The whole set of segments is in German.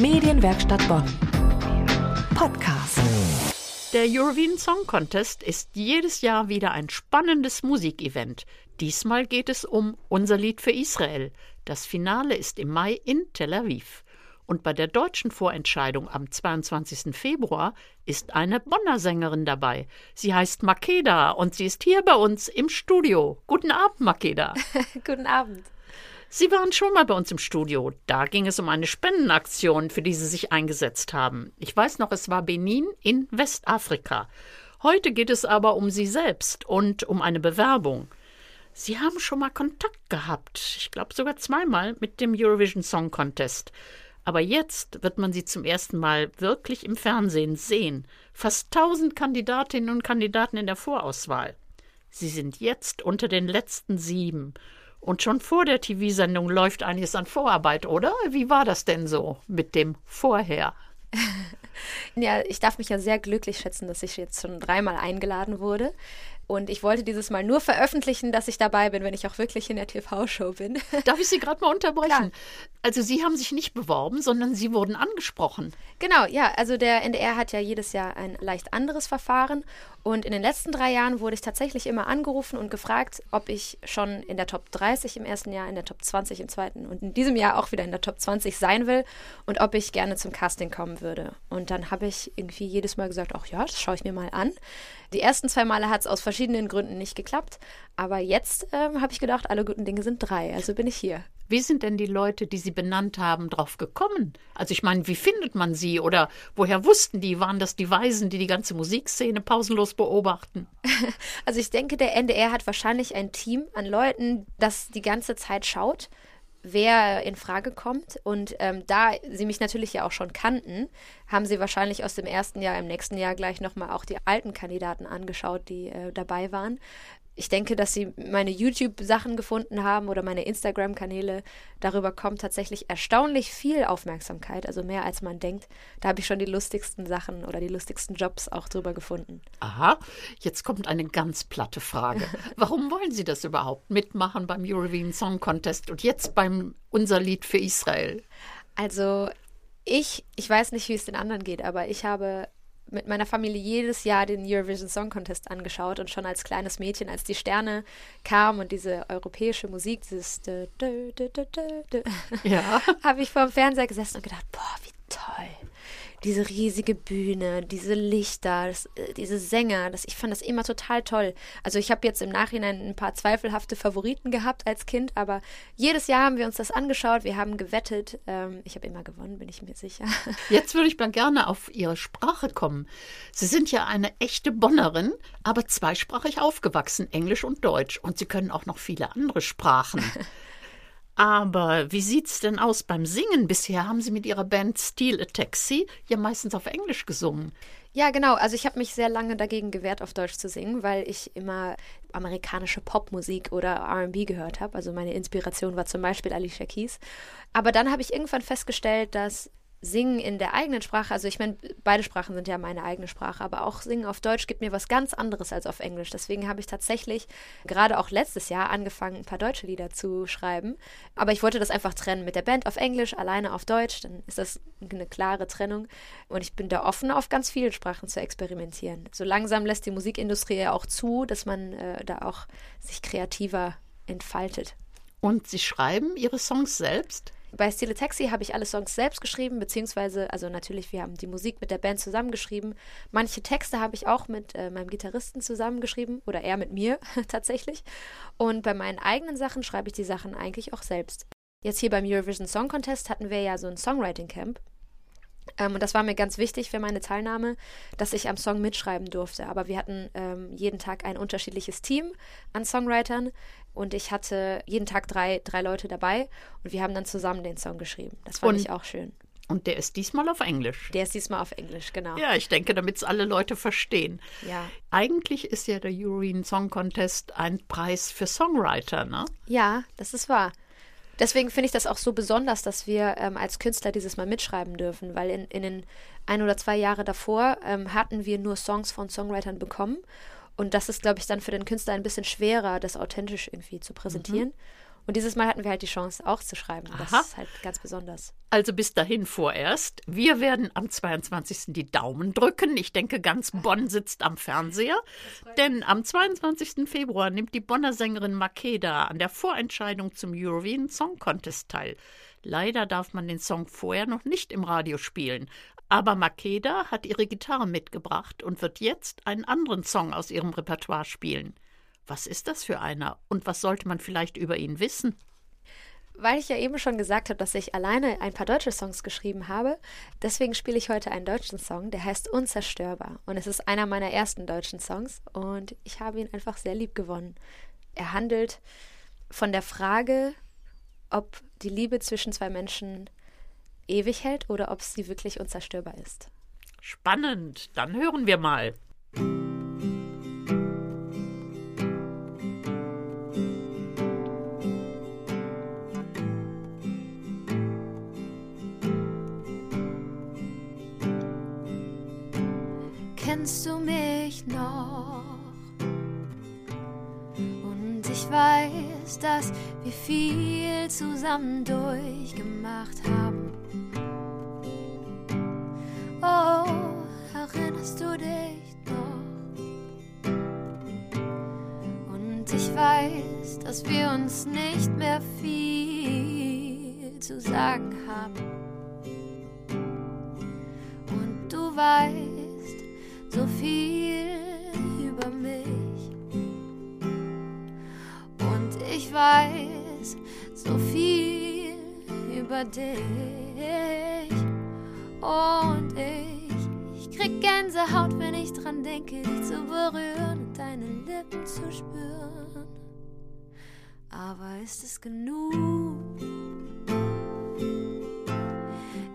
Medienwerkstatt Bonn. Podcast. Der Eurovision Song Contest ist jedes Jahr wieder ein spannendes Musikevent. Diesmal geht es um Unser Lied für Israel. Das Finale ist im Mai in Tel Aviv. Und bei der deutschen Vorentscheidung am 22. Februar ist eine Bonner Sängerin dabei. Sie heißt Makeda und sie ist hier bei uns im Studio. Guten Abend, Makeda. Guten Abend. Sie waren schon mal bei uns im Studio. Da ging es um eine Spendenaktion, für die Sie sich eingesetzt haben. Ich weiß noch, es war Benin in Westafrika. Heute geht es aber um Sie selbst und um eine Bewerbung. Sie haben schon mal Kontakt gehabt, ich glaube sogar zweimal, mit dem Eurovision Song Contest. Aber jetzt wird man sie zum ersten Mal wirklich im Fernsehen sehen. Fast tausend Kandidatinnen und Kandidaten in der Vorauswahl. Sie sind jetzt unter den letzten sieben. Und schon vor der TV-Sendung läuft einiges an Vorarbeit, oder? Wie war das denn so mit dem Vorher? ja, ich darf mich ja sehr glücklich schätzen, dass ich jetzt schon dreimal eingeladen wurde. Und ich wollte dieses Mal nur veröffentlichen, dass ich dabei bin, wenn ich auch wirklich in der TV-Show bin. Darf ich Sie gerade mal unterbrechen? Klar. Also Sie haben sich nicht beworben, sondern Sie wurden angesprochen. Genau, ja. Also der NDR hat ja jedes Jahr ein leicht anderes Verfahren. Und in den letzten drei Jahren wurde ich tatsächlich immer angerufen und gefragt, ob ich schon in der Top 30 im ersten Jahr, in der Top 20 im zweiten und in diesem Jahr auch wieder in der Top 20 sein will und ob ich gerne zum Casting kommen würde. Und dann habe ich irgendwie jedes Mal gesagt, ach ja, das schaue ich mir mal an. Die ersten zwei Male hat es aus verschiedenen Gründen nicht geklappt, aber jetzt ähm, habe ich gedacht, alle guten Dinge sind drei, also bin ich hier. Wie sind denn die Leute, die Sie benannt haben, drauf gekommen? Also ich meine, wie findet man sie oder woher wussten die? Waren das die Weisen, die die ganze Musikszene pausenlos beobachten? Also ich denke, der NDR hat wahrscheinlich ein Team an Leuten, das die ganze Zeit schaut wer in Frage kommt. Und ähm, da sie mich natürlich ja auch schon kannten, haben sie wahrscheinlich aus dem ersten Jahr im nächsten Jahr gleich nochmal auch die alten Kandidaten angeschaut, die äh, dabei waren ich denke, dass sie meine YouTube-Sachen gefunden haben oder meine Instagram-Kanäle. Darüber kommt tatsächlich erstaunlich viel Aufmerksamkeit, also mehr als man denkt. Da habe ich schon die lustigsten Sachen oder die lustigsten Jobs auch drüber gefunden. Aha, jetzt kommt eine ganz platte Frage. Warum wollen Sie das überhaupt mitmachen beim Eurovision Song Contest und jetzt beim Unser Lied für Israel? Also ich, ich weiß nicht, wie es den anderen geht, aber ich habe mit meiner Familie jedes Jahr den Eurovision Song Contest angeschaut und schon als kleines Mädchen, als die Sterne kamen und diese europäische Musik, dieses ja. habe ich vor dem Fernseher gesessen und gedacht, boah, wie toll diese riesige Bühne, diese Lichter, das, äh, diese Sänger, das, ich fand das immer total toll. Also ich habe jetzt im Nachhinein ein paar zweifelhafte Favoriten gehabt als Kind, aber jedes Jahr haben wir uns das angeschaut, wir haben gewettet. Ähm, ich habe immer gewonnen, bin ich mir sicher. Jetzt würde ich mal gerne auf Ihre Sprache kommen. Sie sind ja eine echte Bonnerin, aber zweisprachig aufgewachsen, Englisch und Deutsch. Und Sie können auch noch viele andere Sprachen. Aber wie sieht's denn aus beim Singen? Bisher haben Sie mit Ihrer Band Steel a Taxi ja meistens auf Englisch gesungen. Ja, genau. Also ich habe mich sehr lange dagegen gewehrt, auf Deutsch zu singen, weil ich immer amerikanische Popmusik oder RB gehört habe. Also meine Inspiration war zum Beispiel Alicia Keys. Aber dann habe ich irgendwann festgestellt, dass Singen in der eigenen Sprache, also ich meine, beide Sprachen sind ja meine eigene Sprache, aber auch Singen auf Deutsch gibt mir was ganz anderes als auf Englisch. Deswegen habe ich tatsächlich gerade auch letztes Jahr angefangen, ein paar deutsche Lieder zu schreiben. Aber ich wollte das einfach trennen mit der Band auf Englisch, alleine auf Deutsch. Dann ist das eine klare Trennung. Und ich bin da offen, auf ganz vielen Sprachen zu experimentieren. So langsam lässt die Musikindustrie ja auch zu, dass man äh, da auch sich kreativer entfaltet. Und Sie schreiben Ihre Songs selbst? Bei Stile Taxi habe ich alle Songs selbst geschrieben, beziehungsweise, also natürlich, wir haben die Musik mit der Band zusammengeschrieben. Manche Texte habe ich auch mit äh, meinem Gitarristen zusammengeschrieben oder er mit mir tatsächlich. Und bei meinen eigenen Sachen schreibe ich die Sachen eigentlich auch selbst. Jetzt hier beim Eurovision Song Contest hatten wir ja so ein Songwriting Camp. Ähm, und das war mir ganz wichtig für meine Teilnahme, dass ich am Song mitschreiben durfte. Aber wir hatten ähm, jeden Tag ein unterschiedliches Team an Songwritern und ich hatte jeden Tag drei, drei Leute dabei und wir haben dann zusammen den Song geschrieben. Das fand und, ich auch schön. Und der ist diesmal auf Englisch. Der ist diesmal auf Englisch, genau. Ja, ich denke, damit es alle Leute verstehen. Ja. Eigentlich ist ja der Eurovision Song Contest ein Preis für Songwriter, ne? Ja, das ist wahr. Deswegen finde ich das auch so besonders, dass wir ähm, als Künstler dieses Mal mitschreiben dürfen, weil in, in den ein oder zwei Jahre davor ähm, hatten wir nur Songs von Songwritern bekommen und das ist, glaube ich, dann für den Künstler ein bisschen schwerer, das authentisch irgendwie zu präsentieren. Mhm. Und dieses Mal hatten wir halt die Chance, auch zu schreiben. Das Aha. ist halt ganz besonders. Also bis dahin vorerst. Wir werden am 22. die Daumen drücken. Ich denke, ganz Bonn sitzt am Fernseher. Denn am 22. Februar nimmt die Bonner Sängerin Makeda an der Vorentscheidung zum Eurovision Song Contest teil. Leider darf man den Song vorher noch nicht im Radio spielen. Aber Makeda hat ihre Gitarre mitgebracht und wird jetzt einen anderen Song aus ihrem Repertoire spielen. Was ist das für einer und was sollte man vielleicht über ihn wissen? Weil ich ja eben schon gesagt habe, dass ich alleine ein paar deutsche Songs geschrieben habe, deswegen spiele ich heute einen deutschen Song, der heißt Unzerstörbar. Und es ist einer meiner ersten deutschen Songs und ich habe ihn einfach sehr lieb gewonnen. Er handelt von der Frage, ob die Liebe zwischen zwei Menschen ewig hält oder ob sie wirklich unzerstörbar ist. Spannend, dann hören wir mal. Kennst du mich noch? Und ich weiß, dass wir viel zusammen durchgemacht haben. Erinnerst du dich noch? Und ich weiß, dass wir uns nicht mehr viel zu sagen haben. Und du weißt so viel über mich. Und ich weiß so viel über dich. Und ich krieg Gänsehaut, wenn ich dran denke, dich zu berühren und deine Lippen zu spüren. Aber ist es genug?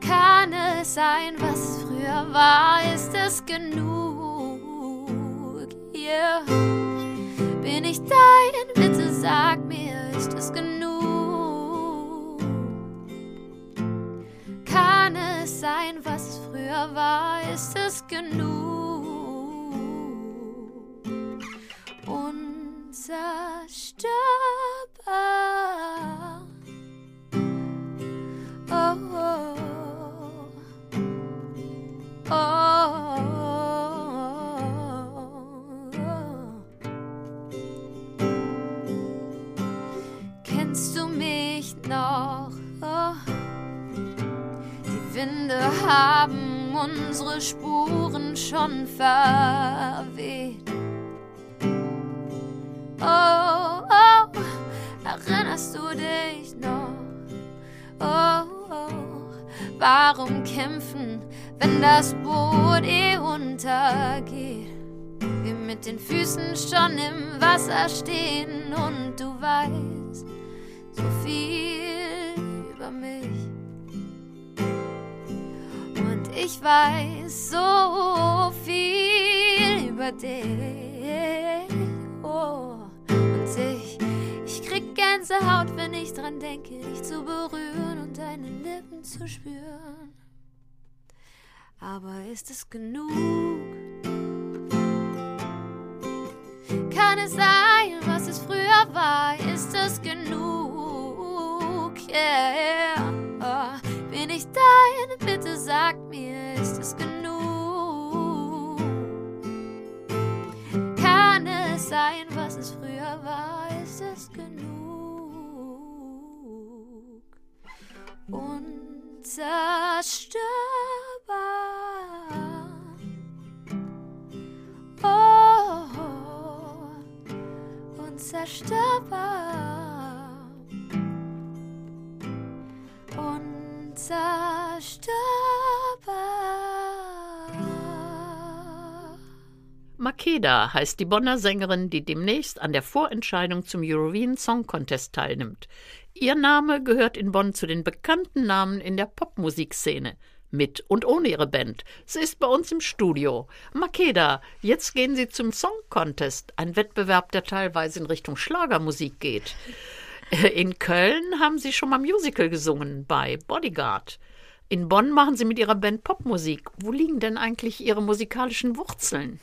Kann es sein, was früher war? Ist es genug? Yeah. Bin ich dein? Bitte sag mir, ist es genug? Kann es sein, was früher war? Ist es genug? Unzerstörbar. Oh, oh, oh, Kennst du mich noch? Oh. Die Winde haben unsere Spuren schon verweht. Oh, oh, erinnerst du dich noch? Oh, oh, warum kämpfen, wenn das Boot eh untergeht? Wir mit den Füßen schon im Wasser stehen und du weißt so viel über mich. Ich weiß so viel über dich. Oh, und ich, ich krieg Gänsehaut, wenn ich dran denke, dich zu berühren und deine Lippen zu spüren. Aber ist es genug? Kann es sein, was es früher war? Ist es genug? Yeah. Bitte sag mir, ist es genug? Kann es sein, was es früher war? Ist es genug? Unzerstörbar. Oh, unzerstörbar. Makeda heißt die Bonner Sängerin, die demnächst an der Vorentscheidung zum Eurovision Song Contest teilnimmt. Ihr Name gehört in Bonn zu den bekannten Namen in der Popmusikszene. Mit und ohne ihre Band. Sie ist bei uns im Studio. Makeda, jetzt gehen Sie zum Song Contest, ein Wettbewerb, der teilweise in Richtung Schlagermusik geht. In Köln haben Sie schon mal Musical gesungen bei Bodyguard. In Bonn machen Sie mit Ihrer Band Popmusik. Wo liegen denn eigentlich Ihre musikalischen Wurzeln?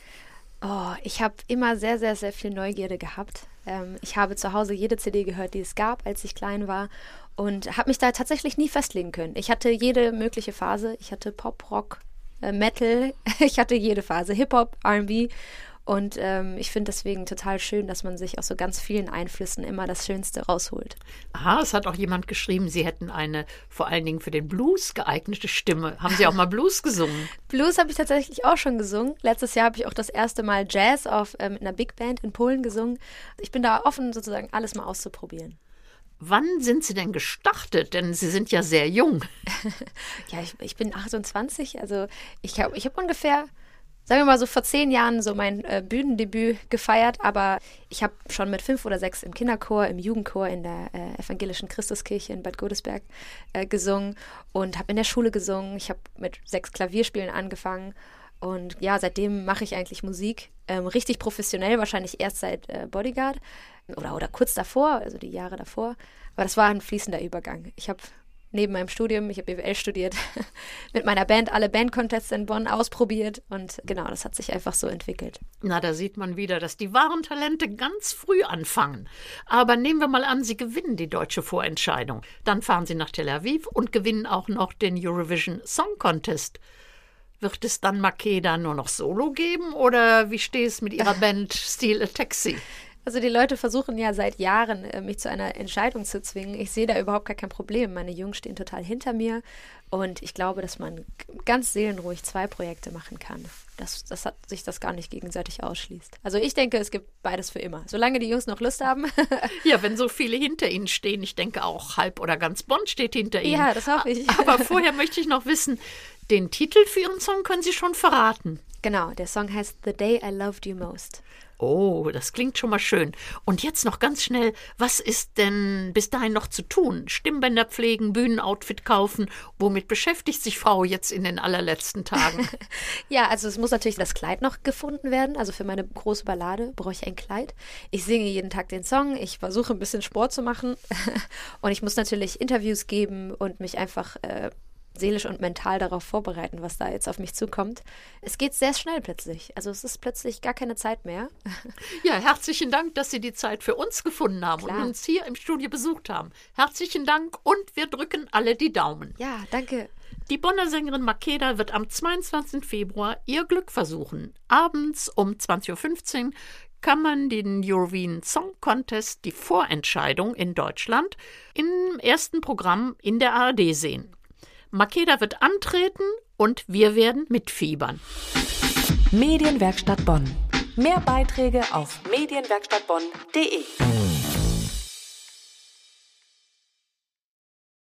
Oh, ich habe immer sehr, sehr, sehr viel Neugierde gehabt. Ähm, ich habe zu Hause jede CD gehört, die es gab, als ich klein war und habe mich da tatsächlich nie festlegen können. Ich hatte jede mögliche Phase. Ich hatte Pop, Rock, äh, Metal. Ich hatte jede Phase. Hip-Hop, RB. Und ähm, ich finde deswegen total schön, dass man sich aus so ganz vielen Einflüssen immer das Schönste rausholt. Aha, es hat auch jemand geschrieben, Sie hätten eine vor allen Dingen für den Blues geeignete Stimme. Haben Sie auch mal Blues gesungen? Blues habe ich tatsächlich auch schon gesungen. Letztes Jahr habe ich auch das erste Mal Jazz auf, äh, mit einer Big Band in Polen gesungen. Ich bin da offen, sozusagen alles mal auszuprobieren. Wann sind Sie denn gestartet? Denn Sie sind ja sehr jung. ja, ich, ich, bin 28, also ich habe ich hab ungefähr, sagen wir mal so vor zehn Jahren so mein äh, Bühnendebüt gefeiert, aber ich habe schon mit fünf oder sechs im Kinderchor, im Jugendchor in der äh, evangelischen Christuskirche in Bad Godesberg äh, gesungen und habe in der Schule gesungen. Ich habe mit sechs Klavierspielen angefangen und ja, seitdem mache ich eigentlich Musik. Ähm, richtig professionell, wahrscheinlich erst seit äh, Bodyguard oder, oder kurz davor, also die Jahre davor. Aber das war ein fließender Übergang. Ich habe neben meinem Studium, ich habe BWL studiert, mit meiner Band alle Bandcontests in Bonn ausprobiert und genau, das hat sich einfach so entwickelt. Na, da sieht man wieder, dass die wahren Talente ganz früh anfangen. Aber nehmen wir mal an, Sie gewinnen die deutsche Vorentscheidung. Dann fahren Sie nach Tel Aviv und gewinnen auch noch den Eurovision Song Contest. Wird es dann Makeda nur noch Solo geben oder wie steht es mit Ihrer Band Steel a Taxi? Also die Leute versuchen ja seit Jahren, äh, mich zu einer Entscheidung zu zwingen. Ich sehe da überhaupt gar kein Problem. Meine Jungs stehen total hinter mir und ich glaube, dass man ganz seelenruhig zwei Projekte machen kann. Dass, hat, sich das gar nicht gegenseitig ausschließt. Also ich denke, es gibt beides für immer. Solange die Jungs noch Lust haben. ja, wenn so viele hinter ihnen stehen, ich denke auch halb oder ganz Bonn steht hinter ihnen. Ja, das hoffe ich. Aber vorher möchte ich noch wissen, den Titel für Ihren Song können Sie schon verraten. Genau, der Song heißt The Day I Loved You Most. Oh, das klingt schon mal schön. Und jetzt noch ganz schnell, was ist denn bis dahin noch zu tun? Stimmbänder pflegen, Bühnenoutfit kaufen. Womit beschäftigt sich Frau jetzt in den allerletzten Tagen? ja, also es muss natürlich das Kleid noch gefunden werden. Also für meine große Ballade brauche ich ein Kleid. Ich singe jeden Tag den Song. Ich versuche ein bisschen Sport zu machen. und ich muss natürlich Interviews geben und mich einfach äh, seelisch und mental darauf vorbereiten, was da jetzt auf mich zukommt. Es geht sehr schnell plötzlich. Also es ist plötzlich gar keine Zeit mehr. Ja, herzlichen Dank, dass Sie die Zeit für uns gefunden haben Klar. und uns hier im Studio besucht haben. Herzlichen Dank und wir drücken alle die Daumen. Ja, danke. Die Bonner Sängerin Makeda wird am 22. Februar ihr Glück versuchen. Abends um 20.15 Uhr kann man den Eurovision Song Contest, die Vorentscheidung in Deutschland, im ersten Programm in der ARD sehen. Makeda wird antreten und wir werden mitfiebern. Medienwerkstatt Bonn. Mehr Beiträge auf medienwerkstattbonn.de.